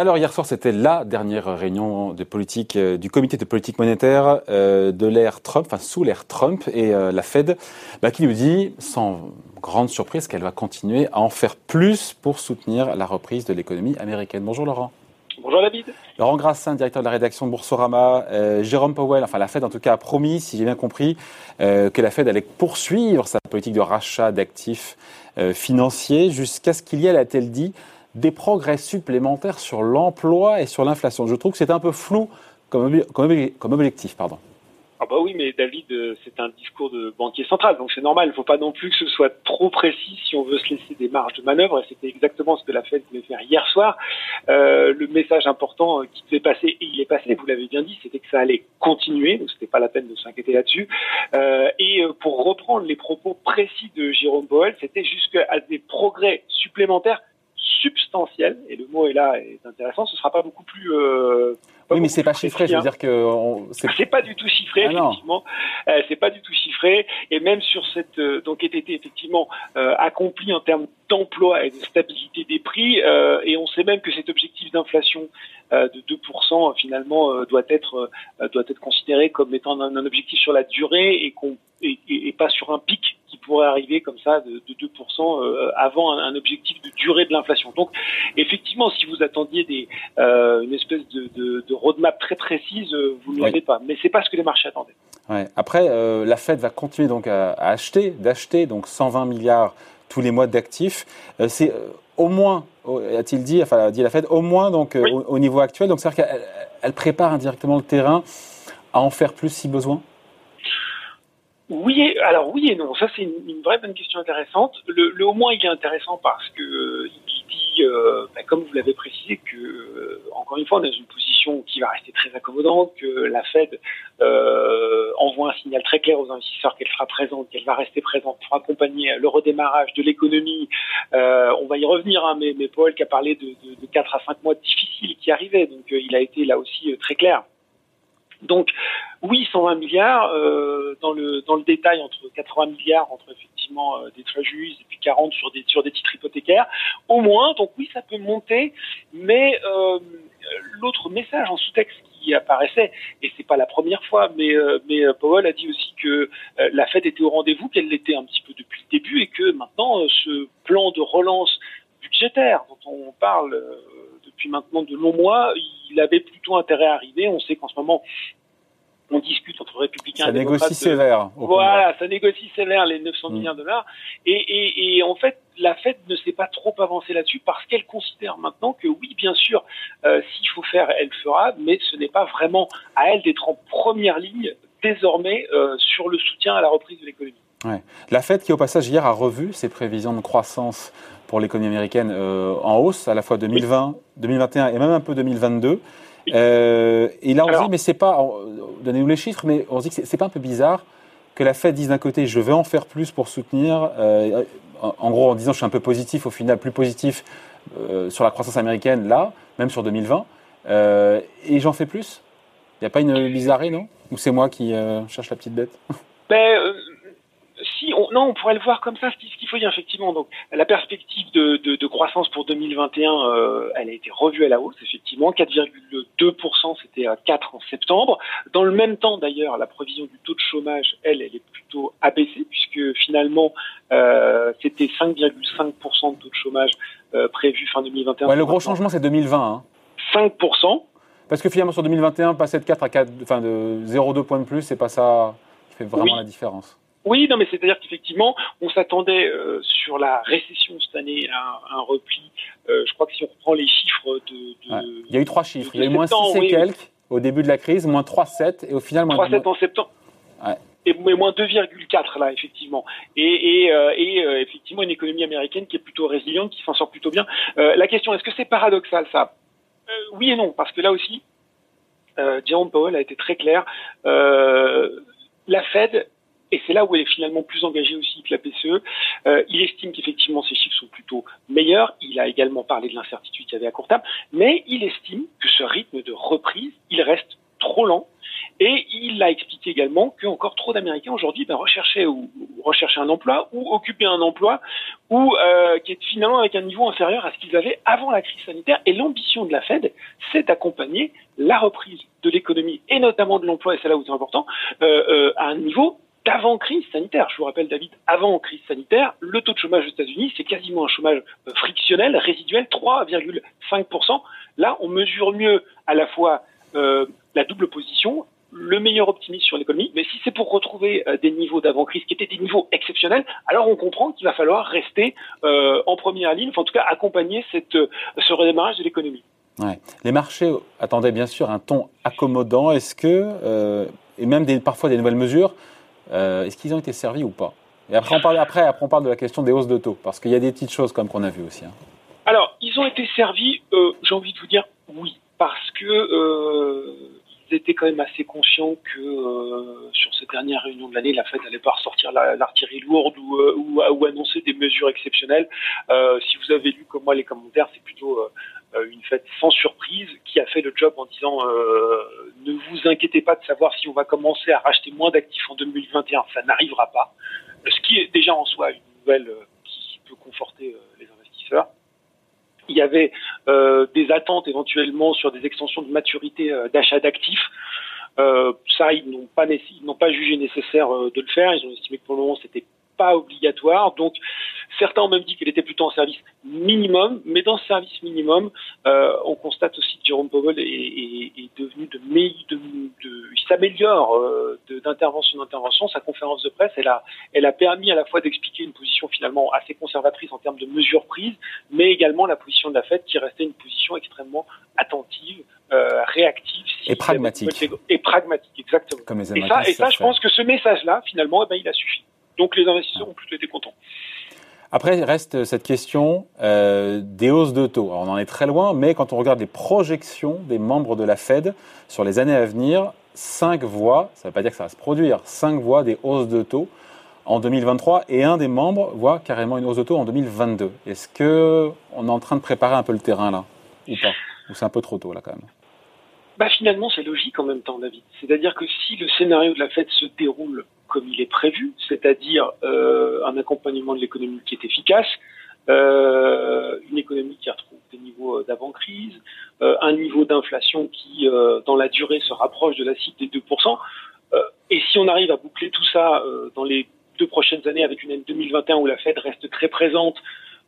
Alors hier soir, c'était la dernière réunion euh, du comité de politique monétaire euh, de l'ère Trump, enfin sous l'ère Trump, et euh, la Fed bah, qui nous dit, sans grande surprise, qu'elle va continuer à en faire plus pour soutenir la reprise de l'économie américaine. Bonjour Laurent. Bonjour David. Laurent Grassin, directeur de la rédaction de Boursorama. Jérôme Powell, enfin la Fed en tout cas, a promis, si j'ai bien compris, que la Fed allait poursuivre sa politique de rachat d'actifs financiers jusqu'à ce qu'il y ait, a-t-elle dit, des progrès supplémentaires sur l'emploi et sur l'inflation. Je trouve que c'est un peu flou comme, comme, objectif. Pardon. Ah bah oui, mais David, euh, c'est un discours de banquier central, donc c'est normal. Il ne faut pas non plus que ce soit trop précis si on veut se laisser des marges de manœuvre. C'était exactement ce que la Fed voulait faire hier soir. Euh, le message important euh, qui devait passer, et il est passé, vous l'avez bien dit, c'était que ça allait continuer, donc c'était pas la peine de s'inquiéter là-dessus. Euh, et euh, pour reprendre les propos précis de Jérôme Powell, c'était jusqu'à des progrès supplémentaires substantiel, et le mot est là est intéressant, ce sera pas beaucoup plus. Euh, oui, mais c'est pas chiffré, je veux dire que c'est pas du tout chiffré, ah effectivement. Euh, c'est pas du tout chiffré, et même sur cette euh, donc été effectivement euh, accompli en termes d'emploi et de stabilité des prix, euh, et on sait même que cet objectif d'inflation de 2% finalement doit être doit être considéré comme étant un, un objectif sur la durée et qu'on et, et, pas sur un pic qui pourrait arriver comme ça de, de 2% euh, avant un, objectif de durée de l'inflation. Donc effectivement, si vous attendiez des, euh, une espèce de, de, de, roadmap très précise, euh, vous ne l'avez pas. Mais c'est pas ce que les marchés attendaient. Ouais. Après, euh, la Fed va continuer donc à, à acheter, d'acheter donc 120 milliards tous les mois d'actifs. Euh, c'est au moins, a-t-il dit, enfin a dit la Fed, au moins donc au, au, niveau actuel. Donc c'est-à-dire qu'elle elle prépare indirectement le terrain à en faire plus si besoin? Oui, alors oui et non. Ça c'est une, vraie bonne question intéressante. Le, le, au moins il est intéressant parce que euh, il dit, euh, bah, comme vous l'avez précisé, que euh, encore une fois on est dans une position qui va rester très accommodante, que la Fed envoie un signal très clair aux investisseurs qu'elle sera présente, qu'elle va rester présente pour accompagner le redémarrage de l'économie. on va y revenir, hein, mais, mais Paul qui a parlé de, de, de 4 à 5 mois difficiles qui arrivaient, donc il a été là aussi très clair. Donc oui, 120 milliards euh, dans le dans le détail entre 80 milliards entre effectivement euh, des treasuries et puis 40 sur des sur des titres hypothécaires au moins. Donc oui, ça peut monter, mais euh, l'autre message en sous-texte qui apparaissait et c'est pas la première fois, mais euh, mais euh, Powell a dit aussi que la Fed était au rendez-vous, qu'elle l'était un petit peu depuis le début et que maintenant ce plan de relance budgétaire dont on parle depuis maintenant de longs mois, il avait plutôt intérêt à arriver. On sait qu'en ce moment, on discute entre républicains ça et démocrates. négocie sévère. Voilà, ça négocie sévère les 900 mm. milliards de dollars. Et, et, et, en fait, la Fed ne s'est pas trop avancée là-dessus parce qu'elle considère maintenant que oui, bien sûr, euh, s'il faut faire, elle fera, mais ce n'est pas vraiment à elle d'être en première ligne désormais euh, sur le soutien à la reprise de l'économie. Ouais. La Fed qui, au passage, hier a revu ses prévisions de croissance pour l'économie américaine euh, en hausse, à la fois 2020, 2021 et même un peu 2022. Euh, et là, on se dit, mais c'est pas, donnez-nous les chiffres, mais on se dit que c'est pas un peu bizarre que la Fed dise d'un côté, je veux en faire plus pour soutenir, euh, en gros, en disant, je suis un peu positif, au final, plus positif euh, sur la croissance américaine, là, même sur 2020, euh, et j'en fais plus? Il n'y a pas une bizarrerie, non? Ou c'est moi qui euh, cherche la petite bête? Ben, si on, non, on pourrait le voir comme ça, ce qu'il faut dire effectivement. Donc, la perspective de, de, de croissance pour 2021, euh, elle a été revue à la hausse, effectivement, 4,2%, c'était à 4 en septembre. Dans le même temps, d'ailleurs, la provision du taux de chômage, elle, elle est plutôt abaissée, puisque finalement, euh, c'était 5,5% de taux de chômage euh, prévu fin 2021. Ouais, le gros changement, c'est 2020. Hein. 5%. Parce que finalement, sur 2021, passer de 4 à 4, enfin de 0,2 points de plus, c'est pas ça qui fait vraiment la différence. Oui, non, mais c'est-à-dire qu'effectivement, on s'attendait euh, sur la récession cette année à un, repli. Euh, je crois que si on reprend les chiffres de... de Il y a eu trois chiffres. Il y a eu moins 6 et quelques au début de la crise, moins 3,7 et au final moins... 3,7 en septembre. Ouais. Et moins 2,4 là, effectivement. Et, et, euh, et euh, effectivement, une économie américaine qui est plutôt résiliente, qui s'en sort plutôt bien. Euh, la question, est-ce que c'est paradoxal ça? Oui et non, parce que là aussi, Jerome Powell a été très clair. la Fed et c'est là où elle est finalement plus engagée aussi que la PCE. Euh, il estime qu'effectivement ces chiffres sont plutôt meilleurs. Il a également parlé de l'incertitude qu'il y avait à court terme, mais il estime que ce rythme de reprise, il reste trop lent Et il a expliqué également qu'encore trop d'Américains aujourd'hui ben, recherchaient ou, recherchaient un emploi ou occupaient un emploi ou euh, qui est finalement avec un niveau inférieur à ce qu'ils avaient avant la crise sanitaire. Et l'ambition de la Fed, c'est d'accompagner la reprise de l'économie et notamment de l'emploi, et c'est là où c'est important, euh, à un niveau d'avant crise sanitaire. Je vous rappelle, David, avant crise sanitaire, le taux de chômage aux États-Unis, c'est quasiment un chômage euh, frictionnel, résiduel, 3,5%. Là, on mesure mieux à la fois euh, la double position, le meilleur optimisme sur l'économie, mais si c'est pour retrouver euh, des niveaux d'avant-crise qui étaient des niveaux exceptionnels, alors on comprend qu'il va falloir rester en première ligne, en tout cas accompagner ce redémarrage de l'économie. Les marchés attendaient bien sûr un ton accommodant. Est-ce que, et même parfois des nouvelles mesures, euh, est-ce qu'ils ont été servis ou pas? Et après on, parle, après, après, on parle de la question des hausses de taux, parce qu'il y a des petites choses comme qu'on a vu aussi. Hein. Alors, ils ont été servis, euh, j'ai envie de vous dire oui, parce que euh, ils étaient quand même assez conscients que sur ces dernières réunions de l'année, la Fed n'allait pas ressortir l'artillerie lourde ou, ou, annoncer des mesures exceptionnelles. Si vous avez lu comme moi les commentaires, c'est plutôt une fête sans surprise qui a fait le job en disant ne vous inquiétez pas de savoir si on va commencer à racheter moins d'actifs en 2021, ça n'arrivera pas. Ce qui est déjà en soi une nouvelle qui peut conforter les investisseurs il y avait euh, des attentes éventuellement sur des extensions de maturité euh, d'achat d'actifs. Euh, ça, ils n'ont pas, pas jugé nécessaire de le faire. Ils ont estimé que pour le moment, c'était pas obligatoire. Donc, certains ont même dit qu'il était plutôt en service minimum, mais dans ce service minimum, euh, on constate aussi que Jérôme Powell est, est, est devenu de, de, de il s'améliore euh, d'intervention en intervention. Sa conférence de presse, elle a, elle a permis à la fois d'expliquer une position finalement assez conservatrice en termes de mesures prises, mais également la position de la Fed qui restait une position extrêmement attentive, euh, réactive et pragmatique. Et pragmatique, exactement. Comme les et ça, et ça, je pense que ce message-là, finalement, eh ben, il a suffi. Donc les investisseurs ont plutôt été contents. Après, reste cette question euh, des hausses de taux. Alors, on en est très loin, mais quand on regarde les projections des membres de la Fed sur les années à venir, cinq voix, ça ne veut pas dire que ça va se produire, cinq voix des hausses de taux en 2023 et un des membres voit carrément une hausse de taux en 2022. Est-ce qu'on est en train de préparer un peu le terrain là? Ou pas? Ou c'est un peu trop tôt là quand même? Bah, Finalement, c'est logique en même temps, David. C'est-à-dire que si le scénario de la Fed se déroule comme il est prévu, c'est-à-dire euh, un accompagnement de l'économie qui est efficace, euh, une économie qui retrouve des niveaux d'avant-crise, euh, un niveau d'inflation qui, euh, dans la durée, se rapproche de la cible des 2%. Euh, et si on arrive à boucler tout ça euh, dans les deux prochaines années avec une année 2021 où la Fed reste très présente,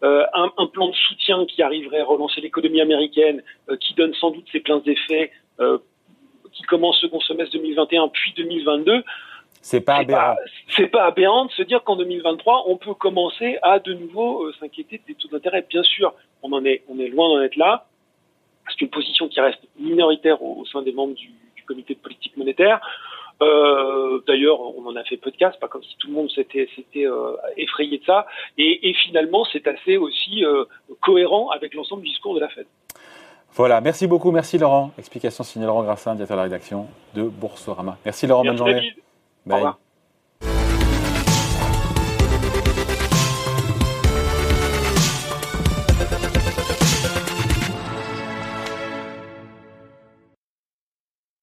un, un, plan de soutien qui arriverait à relancer l'économie américaine, qui donne sans doute ses pleins effets, qui commence second semestre 2021 puis 2022, c'est pas aberrant. C'est pas aberrant de se dire qu'en 2023, on peut commencer à de nouveau euh, s'inquiéter des taux d'intérêt. Bien sûr, on en est, on est loin d'en être là. C'est une position qui reste minoritaire au, sein des membres du, du, comité de politique monétaire. Euh, D'ailleurs, on en a fait podcast, pas comme si tout le monde s'était euh, effrayé de ça. Et, et finalement, c'est assez aussi euh, cohérent avec l'ensemble du discours de la Fed. Voilà, merci beaucoup, merci Laurent. Explication signée Laurent Grassin, directeur de la rédaction de Boursorama. Merci Laurent, merci bonne journée. Bye.